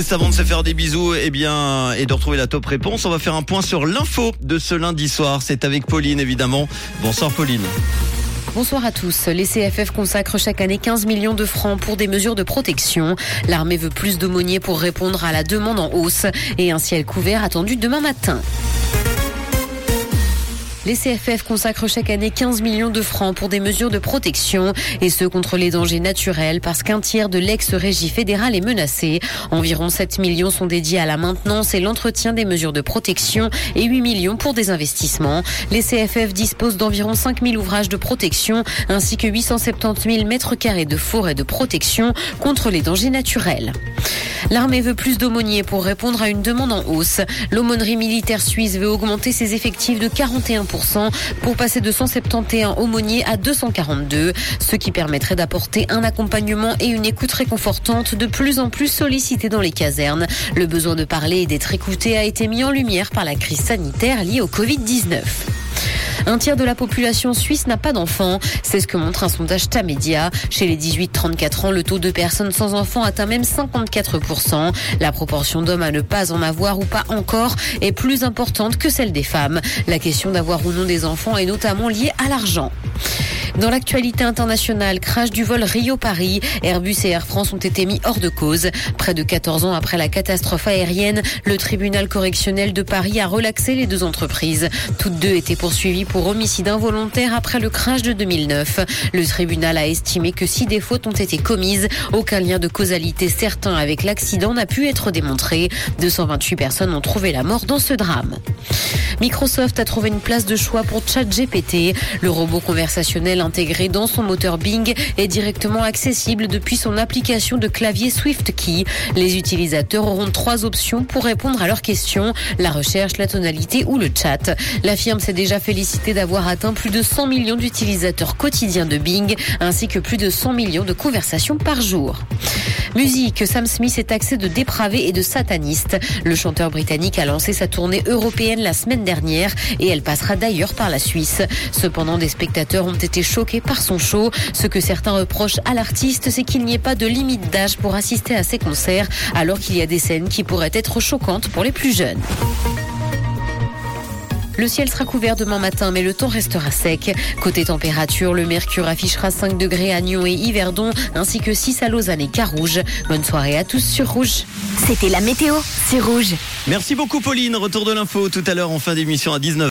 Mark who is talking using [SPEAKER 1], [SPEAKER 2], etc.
[SPEAKER 1] Juste avant de se faire des bisous eh bien, et de retrouver la top réponse, on va faire un point sur l'info de ce lundi soir. C'est avec Pauline évidemment. Bonsoir Pauline.
[SPEAKER 2] Bonsoir à tous. Les CFF consacrent chaque année 15 millions de francs pour des mesures de protection. L'armée veut plus d'aumôniers pour répondre à la demande en hausse et un ciel couvert attendu demain matin. Les CFF consacrent chaque année 15 millions de francs pour des mesures de protection et ce contre les dangers naturels parce qu'un tiers de l'ex-régie fédéral est menacé. Environ 7 millions sont dédiés à la maintenance et l'entretien des mesures de protection et 8 millions pour des investissements. Les CFF disposent d'environ 5 000 ouvrages de protection ainsi que 870 000 mètres carrés de forêt de protection contre les dangers naturels. L'armée veut plus d'aumôniers pour répondre à une demande en hausse. L'aumônerie militaire suisse veut augmenter ses effectifs de 41% pour passer de 171 aumôniers à 242, ce qui permettrait d'apporter un accompagnement et une écoute réconfortante de plus en plus sollicités dans les casernes. Le besoin de parler et d'être écouté a été mis en lumière par la crise sanitaire liée au Covid-19. Un tiers de la population suisse n'a pas d'enfants. C'est ce que montre un sondage Tamedia. Chez les 18-34 ans, le taux de personnes sans enfants atteint même 54%. La proportion d'hommes à ne pas en avoir ou pas encore est plus importante que celle des femmes. La question d'avoir ou non des enfants est notamment liée à l'argent. Dans l'actualité internationale, crash du vol Rio-Paris, Airbus et Air France ont été mis hors de cause. Près de 14 ans après la catastrophe aérienne, le tribunal correctionnel de Paris a relaxé les deux entreprises. Toutes deux étaient poursuivies pour homicide involontaire après le crash de 2009. Le tribunal a estimé que si des fautes ont été commises, aucun lien de causalité certain avec l'accident n'a pu être démontré. 228 personnes ont trouvé la mort dans ce drame. Microsoft a trouvé une place de choix pour ChatGPT. Le robot conversationnel intégré dans son moteur Bing est directement accessible depuis son application de clavier SwiftKey. Les utilisateurs auront trois options pour répondre à leurs questions, la recherche, la tonalité ou le chat. La firme s'est déjà félicitée d'avoir atteint plus de 100 millions d'utilisateurs quotidiens de Bing, ainsi que plus de 100 millions de conversations par jour. Musique, Sam Smith est taxé de dépravé et de sataniste. Le chanteur britannique a lancé sa tournée européenne la semaine dernière et elle passera d'ailleurs par la Suisse. Cependant, des spectateurs ont été choqués par son show. Ce que certains reprochent à l'artiste, c'est qu'il n'y ait pas de limite d'âge pour assister à ses concerts, alors qu'il y a des scènes qui pourraient être choquantes pour les plus jeunes. Le ciel sera couvert demain matin, mais le temps restera sec. Côté température, le mercure affichera 5 degrés à Nyon et Yverdon, ainsi que 6 à Lausanne et Carouge. Bonne soirée à tous sur Rouge.
[SPEAKER 3] C'était la météo, c'est Rouge.
[SPEAKER 1] Merci beaucoup Pauline. Retour de l'info tout à l'heure en fin d'émission à 19h.